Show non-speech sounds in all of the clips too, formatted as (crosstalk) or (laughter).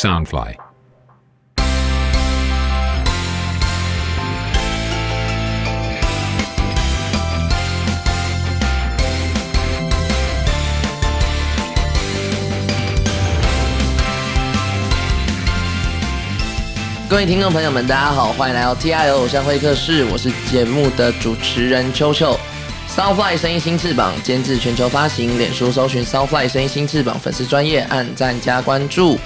Soundfly。各位听众朋友们，大家好，欢迎来到 T I O 偶像会客室，我是节目的主持人秋秋。Soundfly 声音新翅膀监制全球发行，脸书搜寻 Soundfly 声音新翅膀粉丝专业按赞加关注。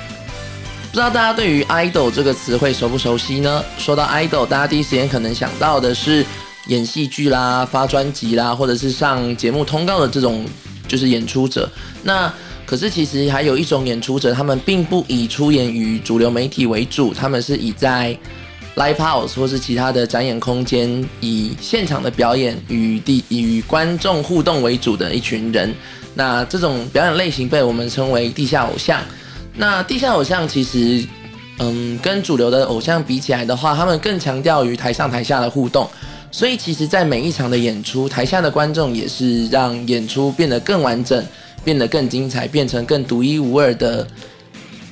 不知道大家对于 idol 这个词汇熟不熟悉呢？说到 idol，大家第一时间可能想到的是演戏剧啦、发专辑啦，或者是上节目通告的这种就是演出者。那可是其实还有一种演出者，他们并不以出演于主流媒体为主，他们是以在 live house 或是其他的展演空间，以现场的表演与地与观众互动为主的一群人。那这种表演类型被我们称为地下偶像。那地下偶像其实，嗯，跟主流的偶像比起来的话，他们更强调于台上台下的互动。所以其实，在每一场的演出，台下的观众也是让演出变得更完整。变得更精彩，变成更独一无二的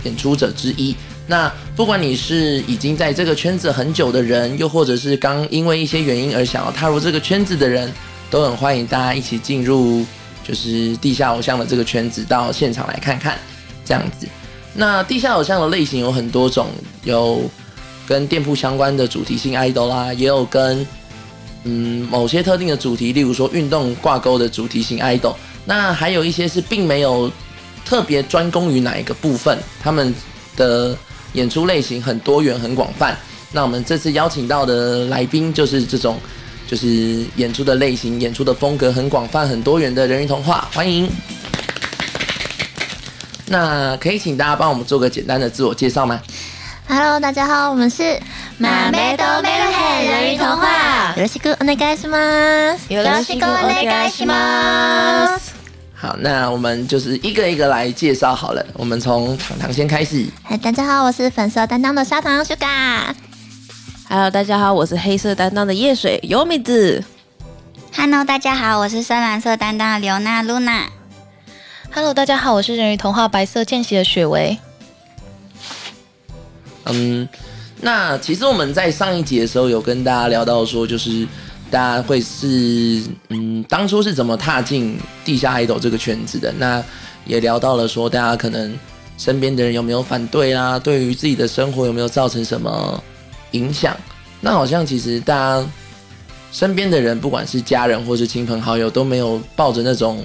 演出者之一。那不管你是已经在这个圈子很久的人，又或者是刚因为一些原因而想要踏入这个圈子的人，都很欢迎大家一起进入就是地下偶像的这个圈子，到现场来看看这样子。那地下偶像的类型有很多种，有跟店铺相关的主题性 idol 啦，也有跟嗯某些特定的主题，例如说运动挂钩的主题性 idol。那还有一些是并没有特别专攻于哪一个部分，他们的演出类型很多元很广泛。那我们这次邀请到的来宾就是这种，就是演出的类型、演出的风格很广泛、很多元的人鱼童话，欢迎。那可以请大家帮我们做个简单的自我介绍吗？Hello，大家好，我们是马梅多梅罗黑人鱼童话。よろしくお願いします。よろしくお願いします。好，那我们就是一个一个来介绍好了。我们从糖糖先开始。嗨，大家好，我是粉色担当的砂糖 Sugar。Hello，大家好，我是黑色担当的叶水优米子。Hello，大家好，我是深蓝色担当的刘娜 Luna。 Hello，大家好，我是人鱼童话白色见习的雪薇。嗯，那其实我们在上一集的时候有跟大家聊到说，就是。大家会是嗯，当初是怎么踏进地下 idol 这个圈子的？那也聊到了说，大家可能身边的人有没有反对啦？对于自己的生活有没有造成什么影响？那好像其实大家身边的人，不管是家人或是亲朋好友，都没有抱着那种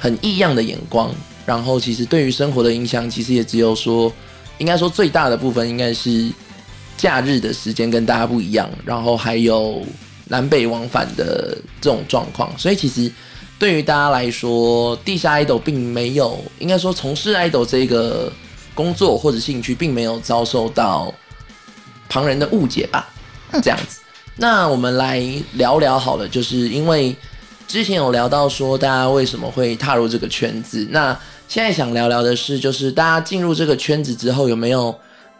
很异样的眼光。然后其实对于生活的影响，其实也只有说，应该说最大的部分应该是假日的时间跟大家不一样，然后还有。南北往返的这种状况，所以其实对于大家来说，地下 idol 并没有，应该说从事 idol 这个工作或者兴趣，并没有遭受到旁人的误解吧？这样子，那我们来聊聊好了，就是因为之前有聊到说，大家为什么会踏入这个圈子？那现在想聊聊的是，就是大家进入这个圈子之后，有没有？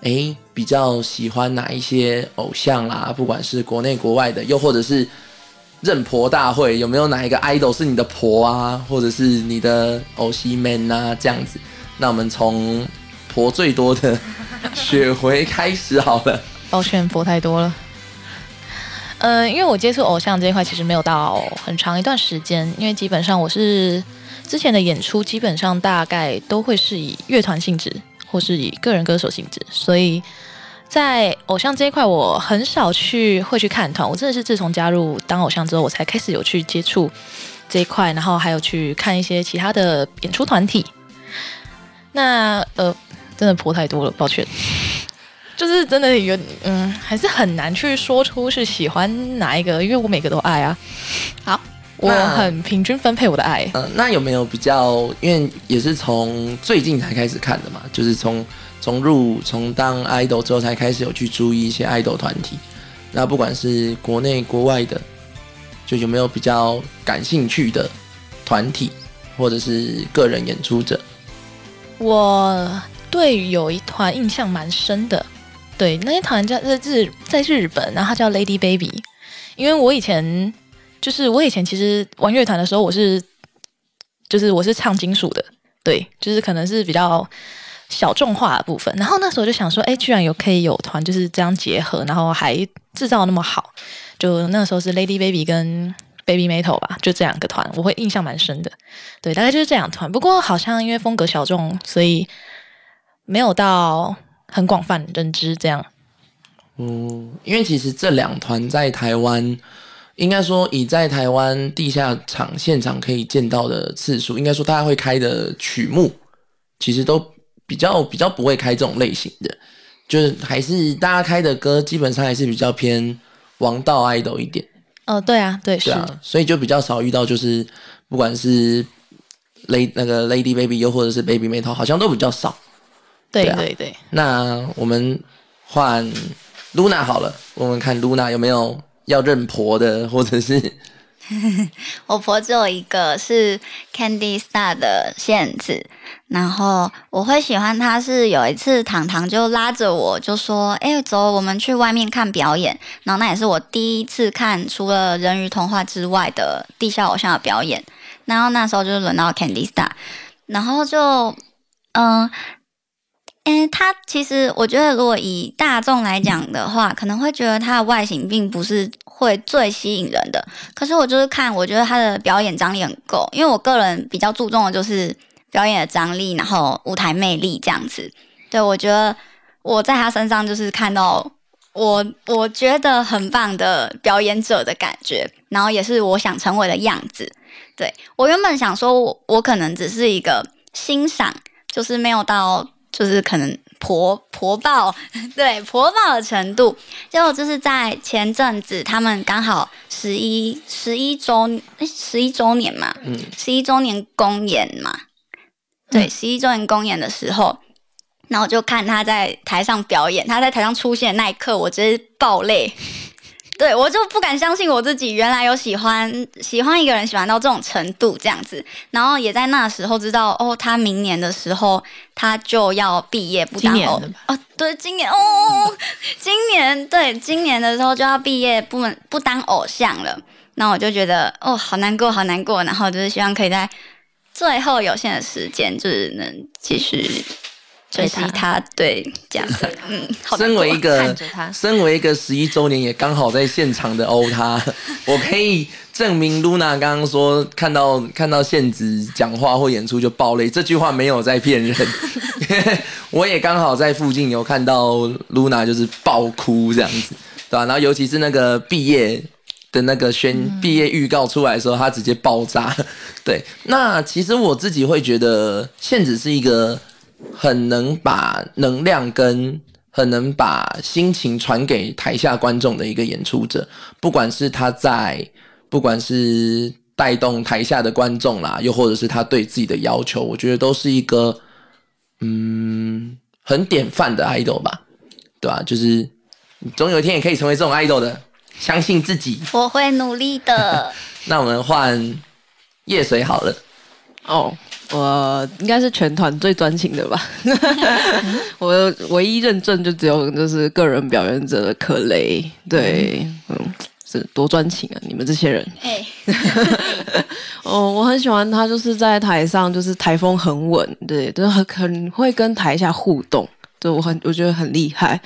哎，比较喜欢哪一些偶像啦？不管是国内国外的，又或者是认婆大会，有没有哪一个 idol 是你的婆啊，或者是你的偶像 man 啊？这样子，那我们从婆最多的雪回开始好了。抱歉，婆太多了。呃，因为我接触偶像这一块其实没有到很长一段时间，因为基本上我是之前的演出，基本上大概都会是以乐团性质。或是以个人歌手性质，所以在偶像这一块，我很少去会去看团。我真的是自从加入当偶像之后，我才开始有去接触这一块，然后还有去看一些其他的演出团体。那呃，真的婆太多了，抱歉。就是真的有嗯，还是很难去说出是喜欢哪一个，因为我每个都爱啊。好。我很平均分配我的爱。嗯，那有没有比较？因为也是从最近才开始看的嘛，就是从从入从当 idol 之后才开始有去注意一些 idol 团体。那不管是国内国外的，就有没有比较感兴趣的团体，或者是个人演出者？我对有一团印象蛮深的，对，那些团叫在日在日本，然后它叫 Lady Baby，因为我以前。就是我以前其实玩乐团的时候，我是就是我是唱金属的，对，就是可能是比较小众化的部分。然后那时候就想说，哎，居然有可以有团就是这样结合，然后还制造那么好。就那时候是 Lady Baby 跟 Baby Metal 吧，就这两个团，我会印象蛮深的。对，大概就是这两团。不过好像因为风格小众，所以没有到很广泛认知这样。嗯，因为其实这两团在台湾，应该说以在台湾地下场现场可以见到的次数，应该说大家会开的曲目，其实都比较比较不会开这种类型的，就是还是大家开的歌基本上还是比较偏王道 idol 一点。哦，对啊，对，是啊，所以就比较少遇到，就是不管是 lady 那个 lady baby 又或者是 baby metal，好像都比较少。对对对。那我们换 Luna 好了，问问看 Luna 有没有要认婆的，或者是 (laughs) 我婆只有一个是 Candy Star 的限制。然后我会喜欢他，是有一次糖糖就拉着我就说：“哎，走，我们去外面看表演。”然后那也是我第一次看除了人鱼童话之外的地下偶像的表演。然后那时候就是轮到 Candy Star，然后就嗯，嗯，他其实我觉得如果以大众来讲的话，可能会觉得他的外形并不是会最吸引人的。可是我就是看，我觉得他的表演张力很够，因为我个人比较注重的就是。表演的张力，然后舞台魅力这样子，对我觉得我在他身上就是看到我我觉得很棒的表演者的感觉，然后也是我想成为的样子。对我原本想说，我我可能只是一个欣赏，就是没有到就是可能婆婆爆 (laughs) 对婆爆的程度。结果就是在前阵子，他们刚好十一十一周十一周年嘛，嗯，十一周年公演嘛。对，十一周年公演的时候，然后就看他在台上表演，他在台上出现那一刻，我直接爆泪。对我就不敢相信我自己原来有喜欢喜欢一个人喜欢到这种程度这样子，然后也在那时候知道哦，他明年的时候他就要毕业，不当偶哦，对，今年哦，今年对，今年的时候就要毕业，不能不当偶像了。那我就觉得哦，好难过，好难过，然后就是希望可以在。最后有限的时间，就是能继续追击他，对这样子。(laughs) 嗯，身为一个身为一个十一周年，也刚好在现场的欧他，我可以证明 Luna 刚刚说看到看到现子讲话或演出就爆泪，这句话没有在骗人。(laughs) (laughs) 我也刚好在附近有看到 Luna 就是爆哭这样子，对吧？然后尤其是那个毕业。的那个宣毕业预告出来的时候，他直接爆炸。对，那其实我自己会觉得，宪子是一个很能把能量跟很能把心情传给台下观众的一个演出者。不管是他在，不管是带动台下的观众啦，又或者是他对自己的要求，我觉得都是一个嗯很典范的 idol 吧，对吧？就是总有一天也可以成为这种 idol 的。相信自己，(laughs) (laughs) 我会努力的。那我们换叶水好了。哦，我应该是全团最专情的吧。(laughs) 我唯一认证就只有就是个人表演者的可雷。对，嗯，是多专情啊！你们这些人。哎。(laughs) 哦，我很喜欢他，就是在台上就是台风很稳，对，就是很很会跟台下互动，对我很我觉得很厉害。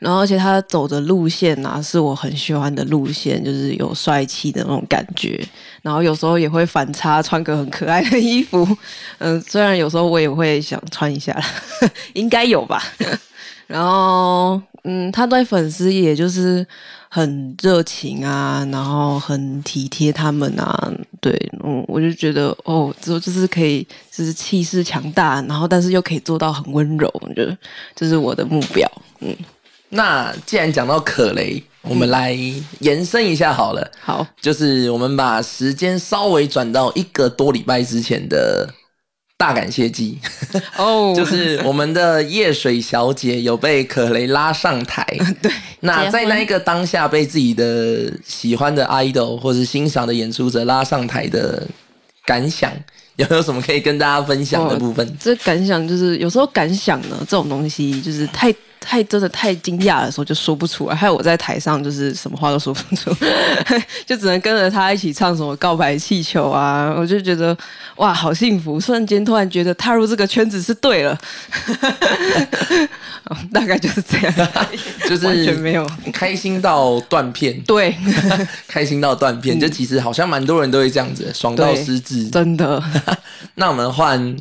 然后，而且他走的路线呐，是我很喜欢的路线，就是有帅气的那种感觉。然后有时候也会反差，穿个很可爱的衣服。嗯，虽然有时候我也会想穿一下，(laughs) 应该有吧。(laughs) 然后，嗯，他对粉丝也就是很热情啊，然后很体贴他们啊。对，嗯，我就觉得哦，之后就是可以，就是气势强大，然后但是又可以做到很温柔，我觉得这是我的目标。嗯。那既然讲到可雷，我们来延伸一下好了。好，就是我们把时间稍微转到一个多礼拜之前的大感谢祭。哦，(laughs) 就是我们的夜水小姐有被可雷拉上台。(laughs) 对。那在那一个当下，被自己的喜欢的 idol 或是欣赏的演出者拉上台的感想，有没有什么可以跟大家分享的部分？这感想就是有时候感想呢，这种东西就是太。太真的太惊讶的时候就说不出来，还有我在台上就是什么话都说不出，(laughs) 就只能跟着他一起唱什么告白气球啊，我就觉得哇好幸福，瞬间突然觉得踏入这个圈子是对了，(laughs) 大概就是这样，就是完全没有。开心到断片，对，(laughs) 开心到断片，就其实好像蛮多人都会这样子，爽到失智。真的。那我们换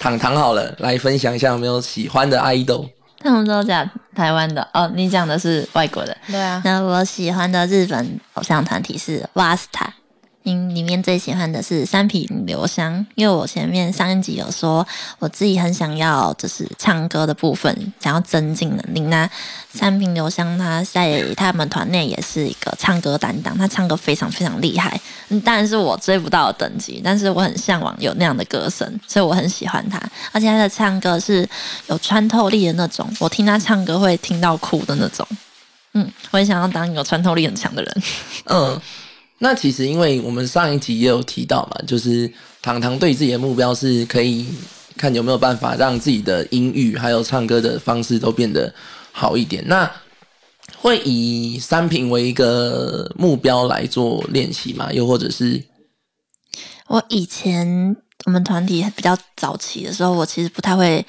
糖糖好了，来分享一下有没有喜欢的 idol。他们都讲台湾的哦，你讲的是外国的。对啊，那我喜欢的日本偶像团体是 Vasta。嗯，里面最喜欢的是三瓶留香，因为我前面上一集有说，我自己很想要就是唱歌的部分，想要增进能力。那三瓶留香他在他们团内也是一个唱歌担当，他唱歌非常非常厉害。嗯，当然是我追不到的等级，但是我很向往有那样的歌声，所以我很喜欢他。而且他的唱歌是有穿透力的那种，我听他唱歌会听到哭的那种。嗯，我也想要当有穿透力很强的人。嗯。那其实，因为我们上一集也有提到嘛，就是糖糖对自己的目标是可以看有没有办法让自己的音域还有唱歌的方式都变得好一点。那会以三品为一个目标来做练习吗？又或者是我以前我们团体比较早期的时候，我其实不太会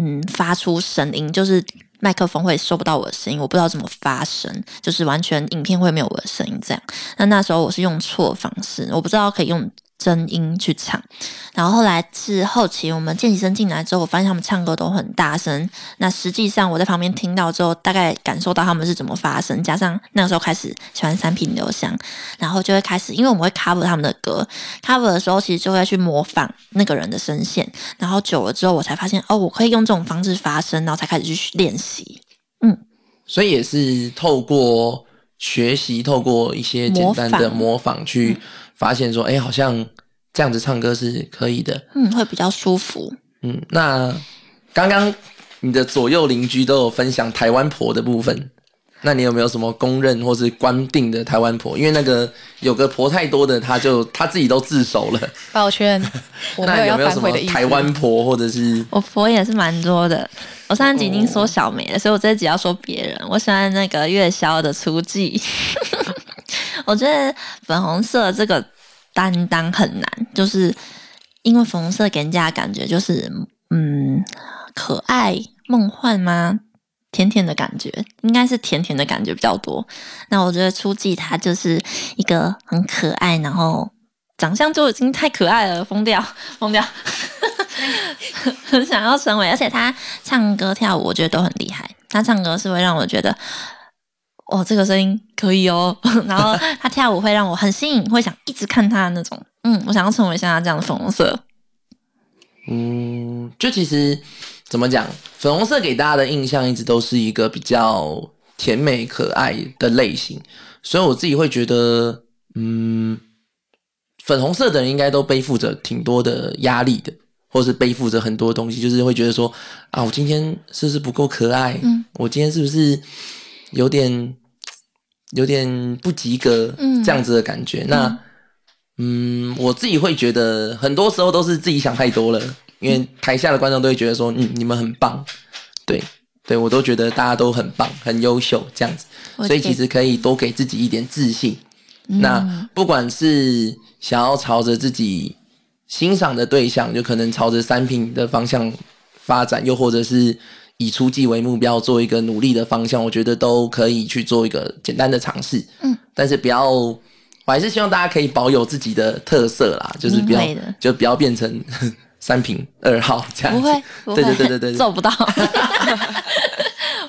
嗯发出声音，就是。麦克风会收不到我的声音，我不知道怎么发声，就是完全影片会没有我的声音这样。那那时候我是用错方式，我不知道可以用。真音去唱，然后后来是后期我们见习生进来之后，我发现他们唱歌都很大声。那实际上我在旁边听到之后，大概感受到他们是怎么发声。加上那个时候开始喜欢三品留香，然后就会开始，因为我们会 cover 他们的歌，cover 的时候其实就会去模仿那个人的声线。然后久了之后，我才发现哦，我可以用这种方式发声，然后才开始去练习。嗯，所以也是透过学习，透过一些简单的模仿去。发现说，哎，好像这样子唱歌是可以的，嗯，会比较舒服。嗯，那刚刚你的左右邻居都有分享台湾婆的部分，那你有没有什么公认或是官定的台湾婆？因为那个有个婆太多的，他就他自己都自首了。抱歉，(laughs) 那有没有什么台湾婆或者是？我婆也是蛮多的。我上集已经说小梅了，所以我这集要说别人。我喜欢那个月宵的初季。我觉得粉红色这个担当很难，就是因为粉红色给人家感觉就是嗯可爱梦幻吗？甜甜的感觉，应该是甜甜的感觉比较多。那我觉得初季他就是一个很可爱，然后长相就已经太可爱了，疯掉疯掉，(laughs) 很 (laughs) 想要成为。而且他唱歌跳舞，我觉得都很厉害。他唱歌是会让我觉得。哦，这个声音可以哦。(laughs) 然后他跳舞会让我很吸引，会想一直看他的那种。嗯，我想要成为像他这样的粉红色。嗯，就其实怎么讲，粉红色给大家的印象一直都是一个比较甜美可爱的类型，所以我自己会觉得，嗯，粉红色的人应该都背负着挺多的压力的，或是背负着很多东西，就是会觉得说，啊，我今天是不是不够可爱？嗯，我今天是不是有点。有点不及格，这样子的感觉。那，嗯，我自己会觉得，很多时候都是自己想太多了。因为台下的观众都会觉得说，嗯，你们很棒，对，对我都觉得大家都很棒，很优秀，这样子。所以其实可以多给自己一点自信。那不管是想要朝着自己欣赏的对象，就可能朝着三品的方向发展，又或者是。以出季为目标，做一个努力的方向，我觉得都可以去做一个简单的尝试。嗯，但是不要，我还是希望大家可以保有自己的特色啦，就是不要，就不要变成 (laughs) 三品二号这样子。不会，(laughs) 对对对对对，做不到。(laughs)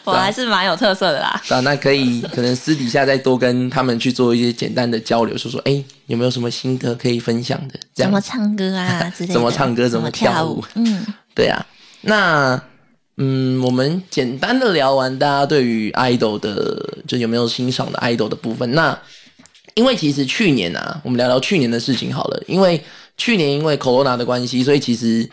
我还是蛮有特色的啦。啊，那可以，可能私底下再多跟他们去做一些简单的交流，说说，哎，有没有什么心得可以分享的？怎么唱歌啊？之类的。怎么唱歌？怎么跳舞？嗯，对啊，那。嗯，我们简单的聊完大家对于 idol 的，就有没有欣赏的 idol 的部分。那因为其实去年啊，我们聊聊去年的事情好了。因为去年因为 corona 的关系，所以其实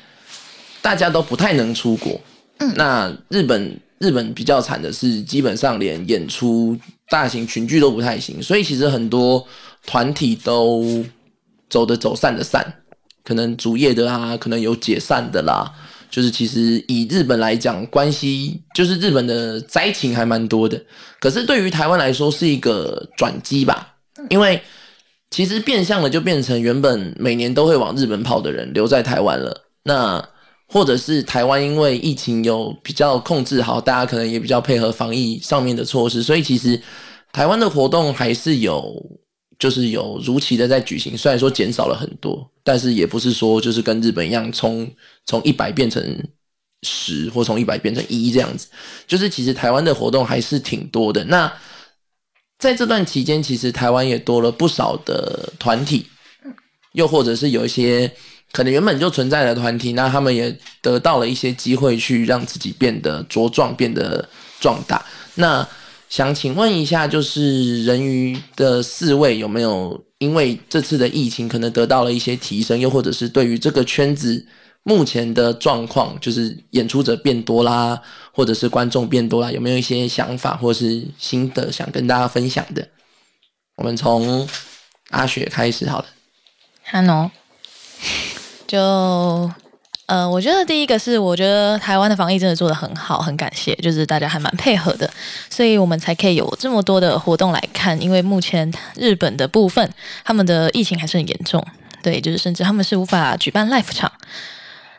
大家都不太能出国。嗯，那日本日本比较惨的是，基本上连演出大型群聚都不太行，所以其实很多团体都走的走散的散，可能主业的啊，可能有解散的啦。就是其实以日本来讲，关系就是日本的灾情还蛮多的，可是对于台湾来说是一个转机吧，因为其实变相的就变成原本每年都会往日本跑的人留在台湾了，那或者是台湾因为疫情有比较控制好，大家可能也比较配合防疫上面的措施，所以其实台湾的活动还是有。就是有如期的在举行，虽然说减少了很多，但是也不是说就是跟日本一样从从一百变成十，或从一百变成一这样子。就是其实台湾的活动还是挺多的。那在这段期间，其实台湾也多了不少的团体，又或者是有一些可能原本就存在的团体，那他们也得到了一些机会去让自己变得茁壮，变得壮大。那想请问一下，就是人鱼的四位有没有因为这次的疫情可能得到了一些提升，又或者是对于这个圈子目前的状况，就是演出者变多啦，或者是观众变多啦，有没有一些想法或是心得想跟大家分享的？我们从阿雪开始好了。Hello，就。(laughs) 呃，我觉得第一个是，我觉得台湾的防疫真的做得很好，很感谢，就是大家还蛮配合的，所以我们才可以有这么多的活动来看。因为目前日本的部分，他们的疫情还是很严重，对，就是甚至他们是无法举办 live 场。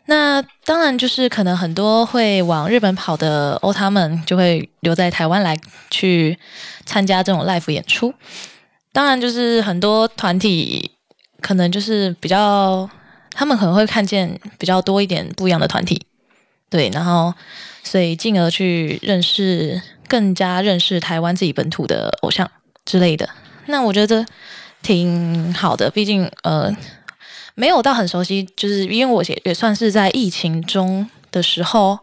那当然就是可能很多会往日本跑的欧他们就会留在台湾来去参加这种 live 演出。当然就是很多团体可能就是比较。他们可能会看见比较多一点不一样的团体，对，然后所以进而去认识更加认识台湾自己本土的偶像之类的。那我觉得挺好的，毕竟呃没有到很熟悉，就是因为我也也算是在疫情中的时候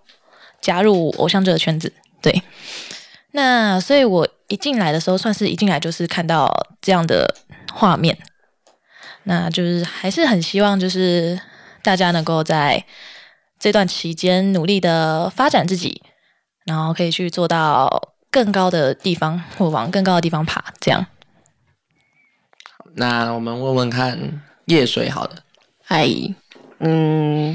加入偶像这个圈子，对。那所以我一进来的时候，算是一进来就是看到这样的画面。那就是还是很希望，就是大家能够在这段期间努力的发展自己，然后可以去做到更高的地方，或往更高的地方爬。这样。那我们问问看夜水，好了，嗨，嗯。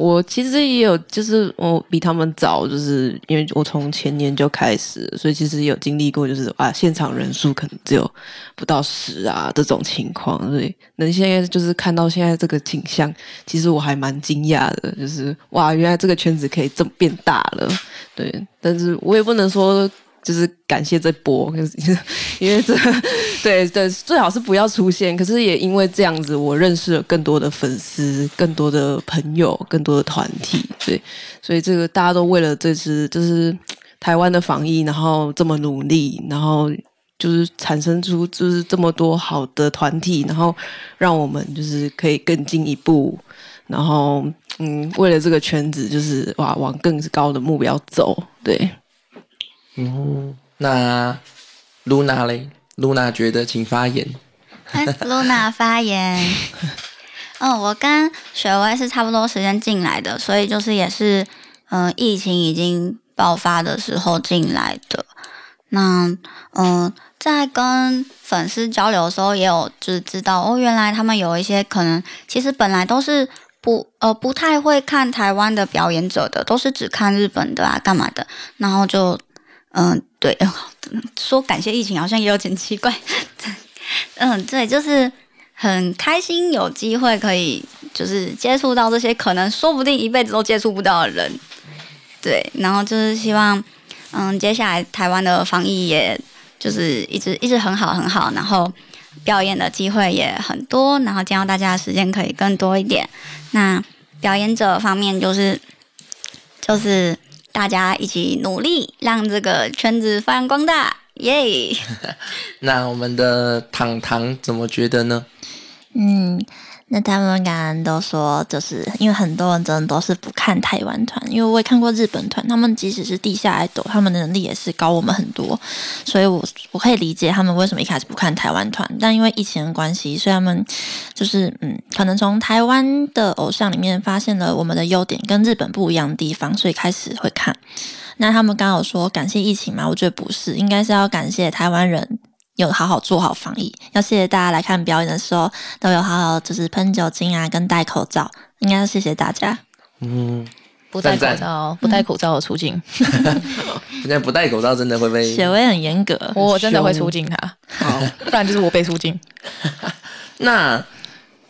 我其实也有，就是我比他们早，就是因为我从前年就开始，所以其实有经历过，就是啊，现场人数可能只有不到十啊这种情况，所以能现在就是看到现在这个景象，其实我还蛮惊讶的，就是哇，原来这个圈子可以这么变大了，对，但是我也不能说。就是感谢这波，(laughs) 因为这 (laughs) 对对最好是不要出现。可是也因为这样子，我认识了更多的粉丝、更多的朋友、更多的团体。对，所以这个大家都为了这次就是台湾的防疫，然后这么努力，然后就是产生出就是这么多好的团体，然后让我们就是可以更进一步，然后嗯，为了这个圈子，就是哇往更高的目标走。对。嗯，那露娜嘞？露娜觉得，请发言。露娜 (laughs) 发言。嗯，我跟雪薇是差不多时间进来的，所以就是也是，嗯，疫情已经爆发的时候进来的。那，嗯，在跟粉丝交流的时候，也有就是知道哦，原来他们有一些可能，其实本来都是不呃不太会看台湾的表演者的，都是只看日本的啊，干嘛的，然后就。嗯，对，说感谢疫情好像也有点奇怪。(laughs) 嗯，对，就是很开心有机会可以就是接触到这些可能说不定一辈子都接触不到的人。对，然后就是希望，嗯，接下来台湾的防疫也就是一直一直很好很好，然后表演的机会也很多，然后见到大家的时间可以更多一点。那表演者方面就是就是。大家一起努力，让这个圈子发扬光大，耶！(laughs) 那我们的糖糖怎么觉得呢？嗯。那他们刚刚都说，就是因为很多人真的都是不看台湾团，因为我也看过日本团，他们即使是地下爱豆，他们的能力也是高我们很多，所以我我可以理解他们为什么一开始不看台湾团。但因为疫情的关系，所以他们就是嗯，可能从台湾的偶像里面发现了我们的优点跟日本不一样的地方，所以开始会看。那他们刚好说感谢疫情嘛，我觉得不是，应该是要感谢台湾人。有好好做好防疫，要谢谢大家来看表演的时候都有好好就是喷酒精啊，跟戴口罩，应该要谢谢大家。嗯，不戴口罩，不戴口罩的出境，(laughs) 现在不戴口罩真的会被雪薇很严格，我真的会出境他，好，不然就是我被出境。(laughs) 那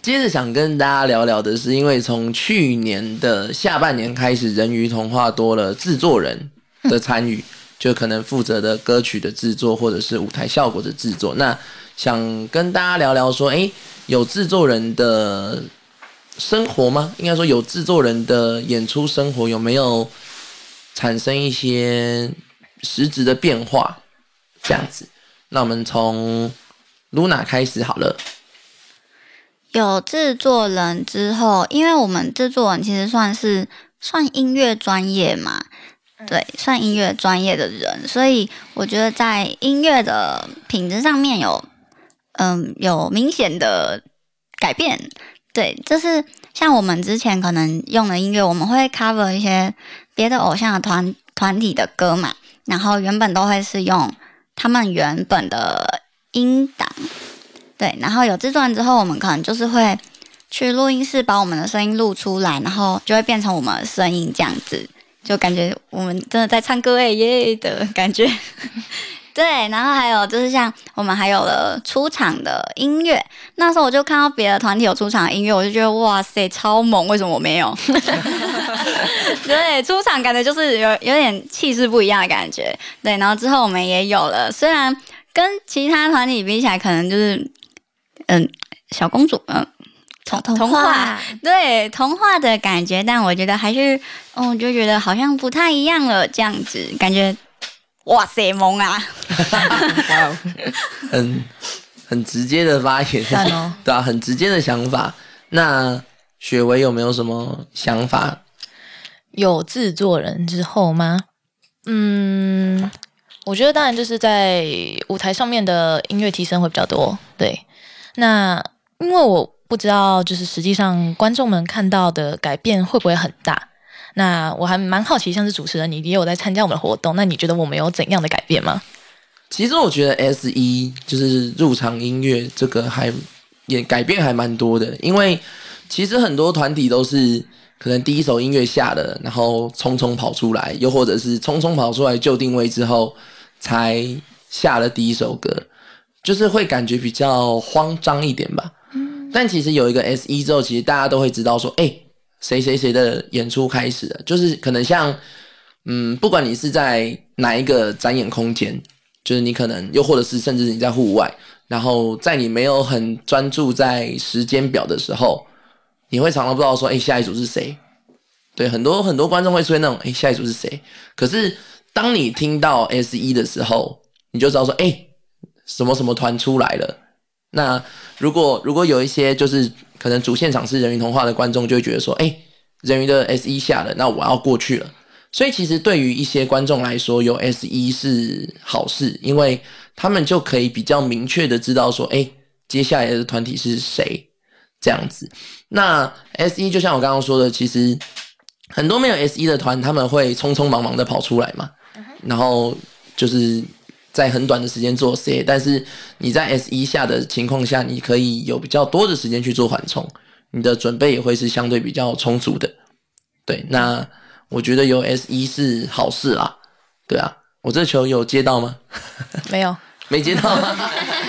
接着想跟大家聊聊的是，因为从去年的下半年开始，人鱼童话多了制作人的参与，(laughs) 就可能负责的歌曲的制作或者是舞台效果的制作。那想跟大家聊聊说，诶，有制作人的生活吗？应该说有制作人的演出生活有没有产生一些实质的变化？这样子，那我们从 Luna 开始好了。有制作人之后，因为我们制作人其实算是算音乐专业嘛，对，算音乐专业的人，所以我觉得在音乐的品质上面有，嗯，有明显的改变。对，就是像我们之前可能用的音乐，我们会 cover 一些别的偶像的团团体的歌嘛，然后原本都会是用他们原本的音档。对，然后有制作人之后，我们可能就是会去录音室把我们的声音录出来，然后就会变成我们的声音这样子，就感觉我们真的在唱歌哎耶的感觉。(laughs) 对，然后还有就是像我们还有了出场的音乐，那时候我就看到别的团体有出场音乐，我就觉得哇塞超猛，为什么我没有？(laughs) 对，出场感觉就是有有点气势不一样的感觉。对，然后之后我们也有了，虽然跟其他团体比起来，可能就是。嗯，小公主，嗯，童童话，对童话的感觉，但我觉得还是，嗯，就觉得好像不太一样了，这样子感觉，哇塞，萌啊！(laughs) 很很直接的发言，哦 (laughs) 对啊，很直接的想法。那雪薇有没有什么想法？有制作人之后吗？嗯，我觉得当然就是在舞台上面的音乐提升会比较多，对。那因为我不知道，就是实际上观众们看到的改变会不会很大？那我还蛮好奇，像是主持人，你也有在参加我们的活动，那你觉得我们有怎样的改变吗？其实我觉得 S 一就是入场音乐这个还也改变还蛮多的，因为其实很多团体都是可能第一首音乐下了，然后匆匆跑出来，又或者是匆匆跑出来就定位之后才下了第一首歌。就是会感觉比较慌张一点吧，但其实有一个 S 一之后，其实大家都会知道说，哎，谁谁谁的演出开始了。就是可能像，嗯，不管你是在哪一个展演空间，就是你可能又或者是甚至你在户外，然后在你没有很专注在时间表的时候，你会常常不知道说，哎，下一组是谁？对，很多很多观众会出现那种，哎，下一组是谁？可是当你听到 S 一的时候，你就知道说，哎。什么什么团出来了？那如果如果有一些就是可能主现场是人鱼童话的观众，就会觉得说，哎，人鱼的 S 一下了，那我要过去了。所以其实对于一些观众来说，有 S 一是好事，因为他们就可以比较明确的知道说，哎，接下来的团体是谁这样子。那 S 一就像我刚刚说的，其实很多没有 S 一的团，他们会匆匆忙忙的跑出来嘛，然后就是。在很短的时间做 C，但是你在 S 一下的情况下，你可以有比较多的时间去做缓冲，你的准备也会是相对比较充足的。对，那我觉得有 S 一是好事啦。对啊，我这球有接到吗？(laughs) 没有，没接到。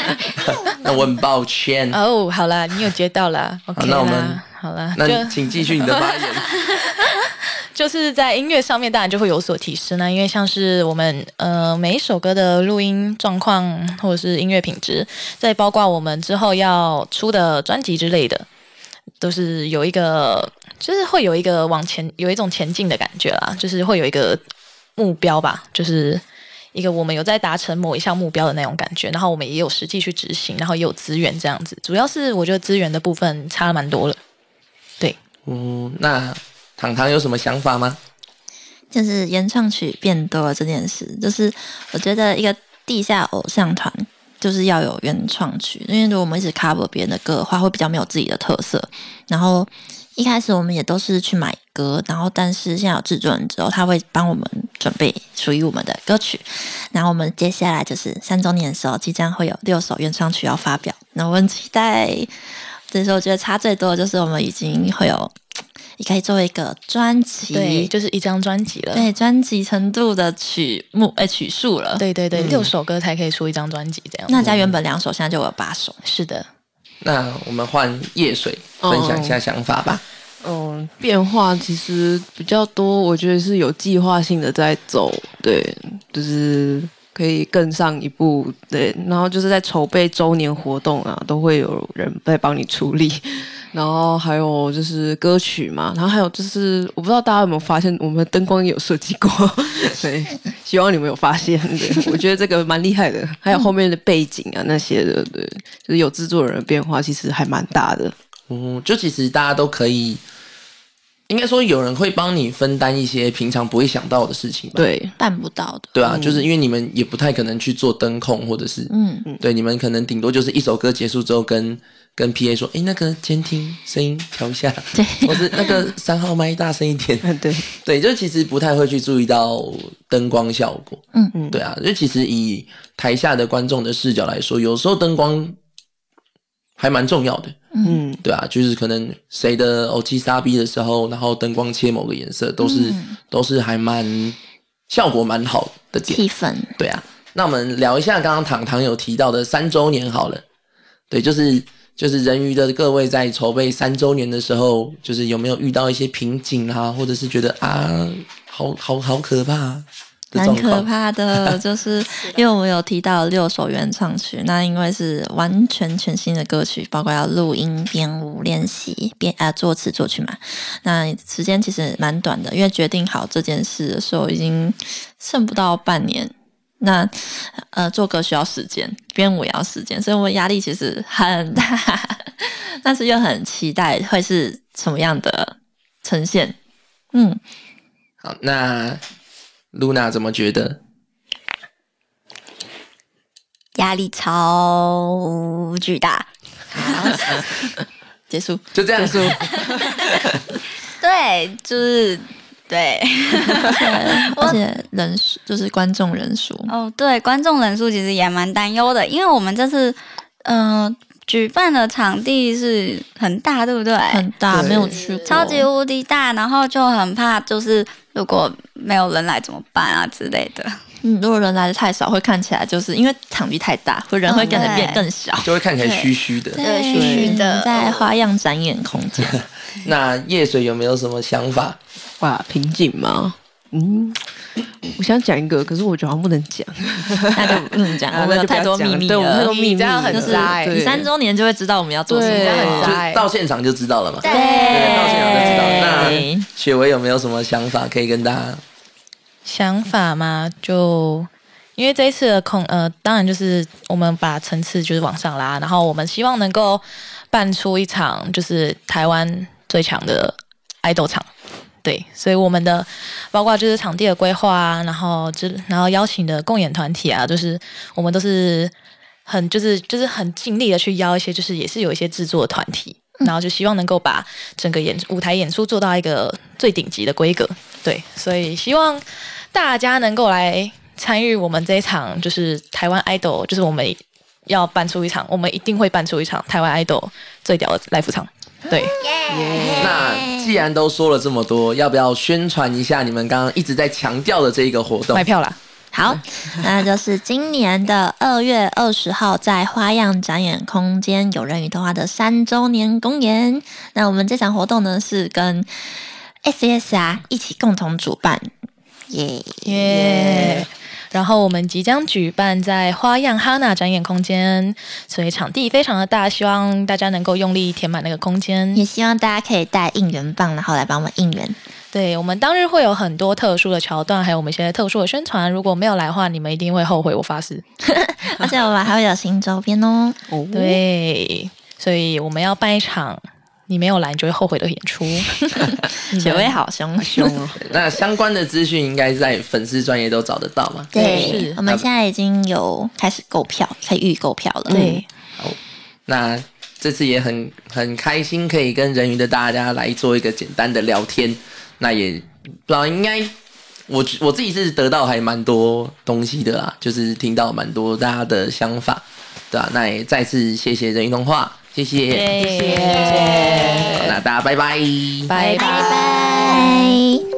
(laughs) 那我很抱歉。哦，好啦，你有接到啦。OK 那我们好了，那请继续你的发言。(laughs) 就是在音乐上面，当然就会有所提升呢。因为像是我们呃每一首歌的录音状况，或者是音乐品质，再包括我们之后要出的专辑之类的，都是有一个，就是会有一个往前有一种前进的感觉啦。就是会有一个目标吧，就是一个我们有在达成某一项目标的那种感觉。然后我们也有实际去执行，然后也有资源这样子。主要是我觉得资源的部分差了蛮多了。对，嗯，那。糖糖有什么想法吗？就是原创曲变多了这件事，就是我觉得一个地下偶像团就是要有原创曲，因为如果我们一直 cover 别人的歌的话，会比较没有自己的特色。然后一开始我们也都是去买歌，然后但是现在有制作人之后，他会帮我们准备属于我们的歌曲。然后我们接下来就是三周年的时候，即将会有六首原创曲要发表，那我很期待。这时候我觉得差最多的就是我们已经会有。也可以作为一个专辑，对，就是一张专辑了。对专辑程度的曲目哎曲数了。，对对对，六首歌才可以出一张专辑，这样。那家原本两首，现在就有八首。是的，那我们换叶水分享一下想法吧。嗯，变化其实比较多，我觉得是有计划性的在走，对，就是可以更上一步，对，然后就是在筹备周年活动啊，都会有人在帮你处理，然后还有就是歌曲嘛，然后还有就是我不知道大家有没有发现，我们的灯光也有设计过，对，希望你们有发现，对我觉得这个蛮厉害的，还有后面的背景啊那些的，对，就是有制作人的变化，其实还蛮大的，嗯，就其实大家都可以，应该说有人会帮你分担一些平常不会想到的事情吧？对。办不到的，对啊，就是因为你们也不太可能去做灯控，或者是嗯嗯，对你们可能顶多就是一首歌结束之后跟跟 PA 说，诶，那个监听声音调一下，对，(laughs) 或是那个三号麦大声一点，对，(laughs) 对，就其实不太会去注意到灯光效果。嗯嗯对啊，就其实以台下的观众的视角来说，有时候灯光还蛮重要的。嗯，对啊，就是可能谁的偶七杀 B 的时候，然后灯光切某个颜色，都是、嗯都是还蛮效果蛮好的点。气氛，对啊，那我们聊一下刚刚糖糖有提到的三周年好了。对，就是就是人鱼的各位在筹备三周年的时候，就是有没有遇到一些瓶颈啊，或者是觉得啊，好好好可怕的蛮可？怕的，(laughs) 就是因为我们有提到六首原创曲，那因为是完全全新的歌曲，包括要录音、编舞、练习、编啊作词作曲嘛，那时间其实蛮短的，因为决定好这件事的时候已经剩不到半年。那呃，做歌需要时间，编舞也要时间，所以我们压力其实很大，(laughs) 但是又很期待会是什么样的呈现。嗯，好，那 Luna 怎么觉得？压力超巨大。(laughs) 结束。就这样说，(laughs) 对，就是对。(laughs) 而且人数就是观众人数，哦，对，观众人数其实也蛮担忧的，因为我们这次嗯、呃举办的场地是很大，对不对？很大，没有去过，超级无敌大，然后就很怕，就是如果没有人来怎么办啊之类的。嗯，如果人来的太少，会看起来就是因为场地太大，会人会变得变对更小。就会看起来虚虚的。对虚虚的在花样展演空间，(laughs) 那叶水有没有什么想法？哇，瓶颈吗？嗯，(coughs) 我想讲一个，可是我觉得好像不能讲。那就嗯讲，(laughs) 我们有太多秘密讲对我们太了多，秘密这样很就是你三周年就会知道我们要做什么，对这样很就到现场就知道了嘛。对对，到现场就知道。那对雪薇有没有什么想法可以跟大家？想法嘛，就因为这一次的空呃，当然就是我们把层次就是往上拉，然后我们希望能够办出一场就是台湾最强的爱豆场。对，所以我们的包括就是场地的规划啊，然后之然后邀请的共演团体啊，就是我们都是很就是就是很尽力的去邀一些就是也是有一些制作团体，然后就希望能够把整个演舞台演出做到一个最顶级的规格。对，所以希望大家能够来参与我们这一场，就是台湾 idol，就是我们要办出一场，我们一定会办出一场台湾 idol 最屌的 live 场。对，那既然都说了这么多，要不要宣传一下你们刚刚一直在强调的这一个活动买？票啦！好，(laughs) 那就是今年的二月二十号，在花样展演空间有人与童话的三周年公演。那我们这场活动呢，是跟 SSR 一起共同主办，耶、耶、然后我们即将举办在花样哈娜展演空间，所以场地非常的大，希望大家能够用力填满那个空间。也希望大家可以带应援棒，然后来帮我们应援。对我们当日会有很多特殊的桥段，还有我们一些特殊的宣传。如果没有来的话，你们一定会后悔，我发誓。(laughs) 而且我们还会有新周边哦。哦，(laughs) 对，所以我们要办一场你没有来你就会后悔的演出。(laughs) 雪薇好凶，凶哦，(laughs) 那相关的资讯应该在粉丝专业都找得到嘛？对是，我们现在已经有开始购票，可以预购票了。对，那这次也很很开心，可以跟人鱼的大家来做一个简单的聊天。那也不知道应该我我自己是得到还蛮多东西的啦，就是听到蛮多大家的想法，对啊，那也再次谢谢人鱼童话谢谢。谢谢。那大家拜拜。拜拜。拜拜。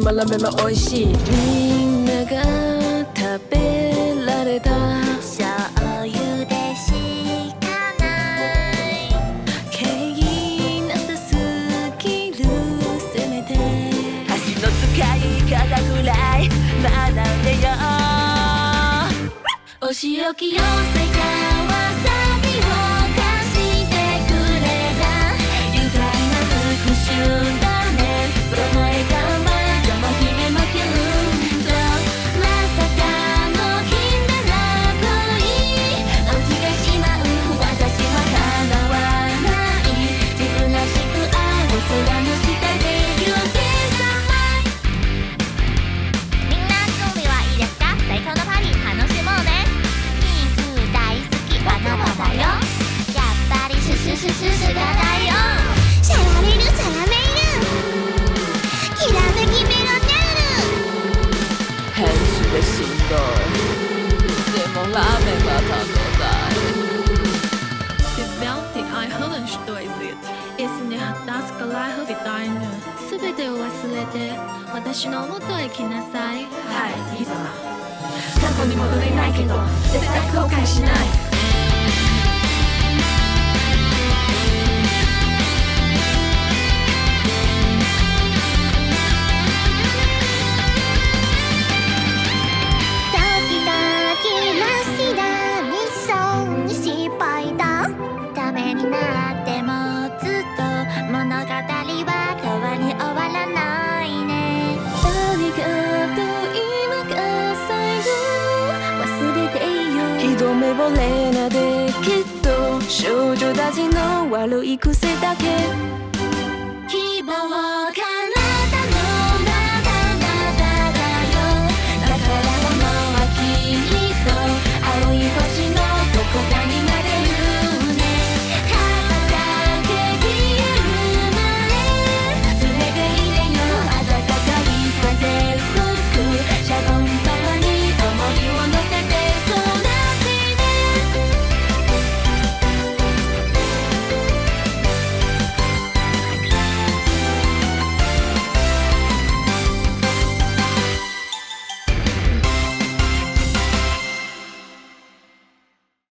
島ラーメンは美味しい